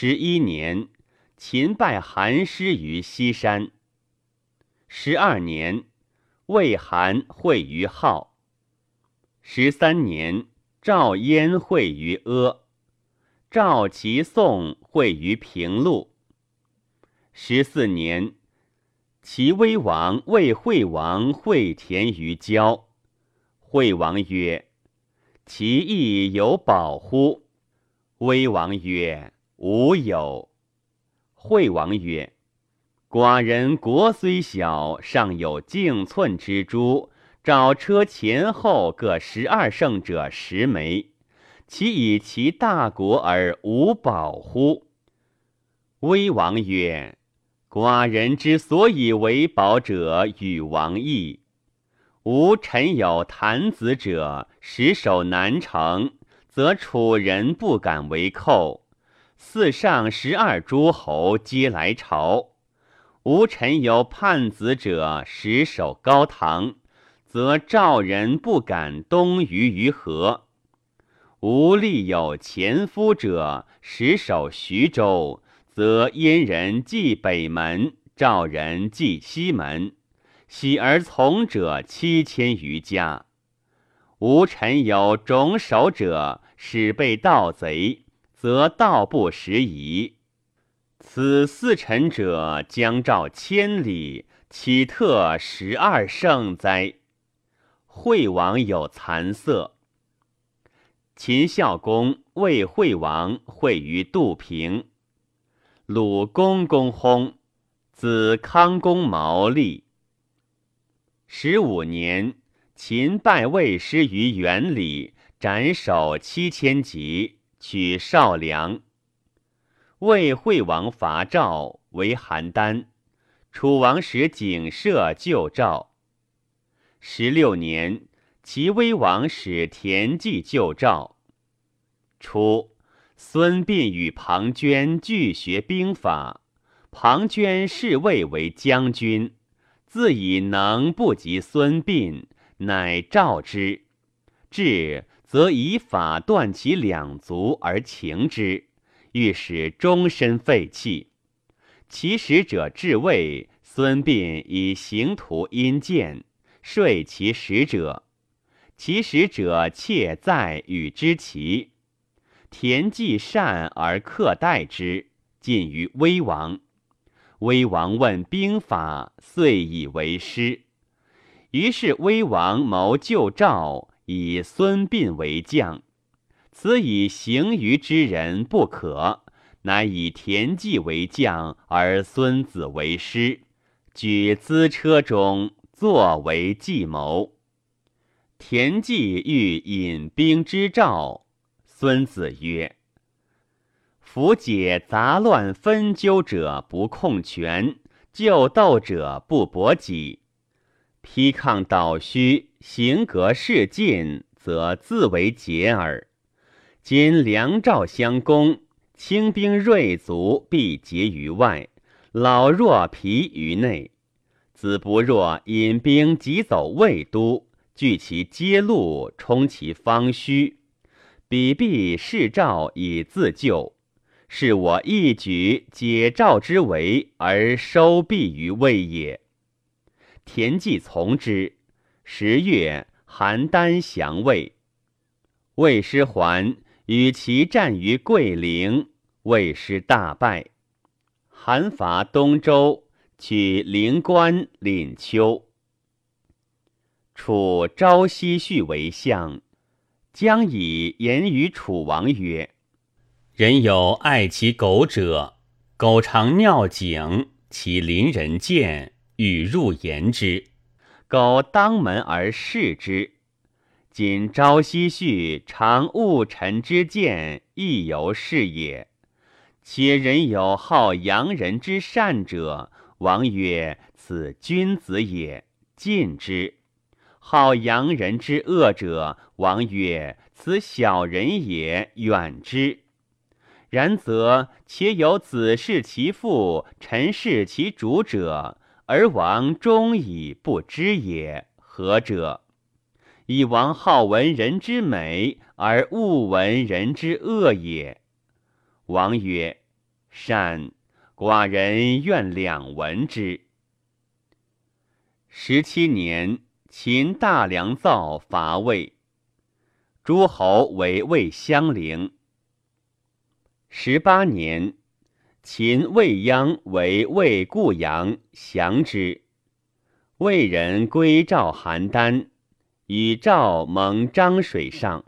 十一年，秦败韩师于西山。十二年，魏韩会于镐。十三年，赵燕会于阿。赵齐宋会于平陆。十四年，齐威王魏惠王会田于郊。惠王曰：“其义有保乎？”威王曰：“无有。”惠王曰：“寡人国虽小，尚有径寸之珠，找车前后各十二乘者十枚。”其以其大国而无保乎？威王曰：“寡人之所以为保者，与王异。吾臣有谭子者，实守南城，则楚人不敢为寇。四上十二诸侯皆来朝。吾臣有叛子者，实守高唐，则赵人不敢东于于河。”吾立有前夫者，实守徐州，则燕人继北门，赵人继西门，喜而从者七千余家。吾臣有种守者，使被盗贼，则道不拾遗。此四臣者，将照千里，岂特十二胜哉？惠王有惭色。秦孝公魏惠王会于杜平，鲁公公薨，子康公毛立。十五年，秦败魏师于原里，斩首七千级，取少梁。魏惠王伐赵，为邯郸。楚王使景射救赵。十六年。齐威王使田忌救赵。初，孙膑与庞涓俱学兵法。庞涓侍魏为将军，自以能不及孙膑，乃召之。至，则以法断其两足而擒之，欲使终身废弃。其使者至魏，孙膑以行图阴见，说其使者。其使者窃在与之齐，田忌善而克待之，进于威王。威王问兵法，遂以为师。于是威王谋救赵，以孙膑为将。此以行于之人不可，乃以田忌为将，而孙子为师，举资车中，作为计谋。田忌欲引兵之赵，孙子曰：“夫解杂乱纷纠者不控权，救斗者不搏己。披抗倒虚，行格势进，则自为解耳。今梁赵相攻，轻兵锐卒必结于外，老弱疲于内。子不若引兵急走魏都。”据其揭路，充其方虚，彼必视赵以自救。是我一举解赵之围，而收弊于魏也。田忌从之。十月，邯郸降魏。魏师还，与其战于桂陵，魏师大败。韩伐东周，取灵关、廪丘。楚昭奚绪为相，将以言于楚王曰：“人有爱其狗者，狗常尿井，其邻人见，欲入言之，苟当门而视之。今昭奚绪常误臣之见，亦犹是也。且人有好扬人之善者，王曰：‘此君子也，禁之。’”好扬人之恶者，王曰：“此小人也，远之。”然则且有子弑其父，臣弑其主者，而王终以不知也，何者？以王好闻人之美，而恶闻人之恶也。王曰：“善，寡人愿两闻之。十七年，秦大良造伐魏，诸侯为魏相陵。十八年，秦未央为魏固阳，降之。魏人归赵邯郸，与赵盟漳水上。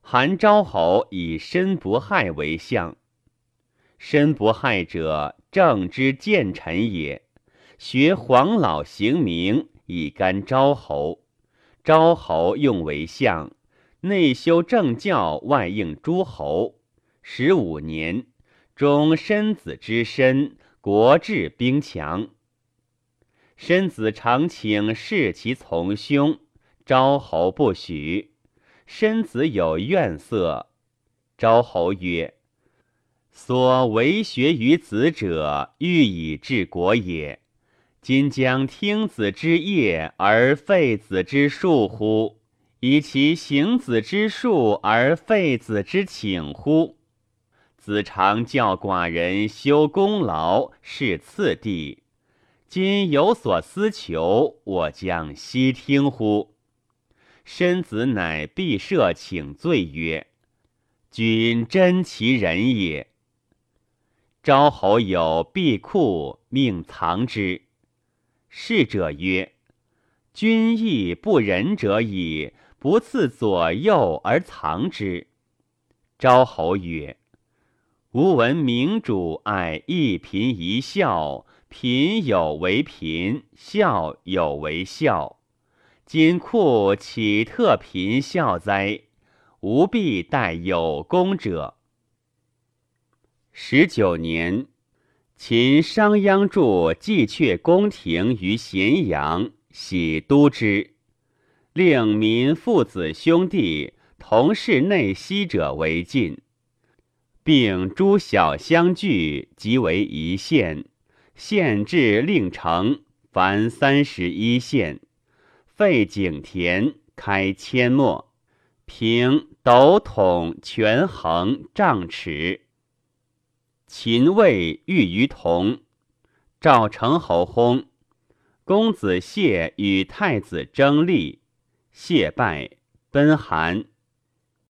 韩昭侯以申不害为相。申不害者，正之谏臣也。学黄老行名，以干昭侯。昭侯用为相，内修政教，外应诸侯。十五年，终申子之身，国治兵强。申子常请弑其从兄，昭侯不许。申子有怨色，昭侯曰：“所为学于子者，欲以治国也。今将听子之业而废子之术乎？以其行子之术而废子之请乎？子常教寡人修功劳，是次第。今有所思求，我将悉听乎？”申子乃毕设请罪曰：“君真其人也。”昭侯有币库，命藏之。侍者曰：“君亦不仁者矣，不赐左右而藏之。”昭侯曰：“吾闻明主爱一贫一孝，贫有为贫，孝有为孝。”今库岂特贫孝哉？吾必待有功者。十九年，秦商鞅筑季阙宫廷于咸阳，喜都之，令民父子兄弟同室内息者为禁，并诸小相聚，即为一县。县治令城，凡三十一县。废井田，开阡陌，平斗筒权衡丈尺。秦魏遇于同，赵成侯薨，公子谢与太子争利，谢败，奔韩。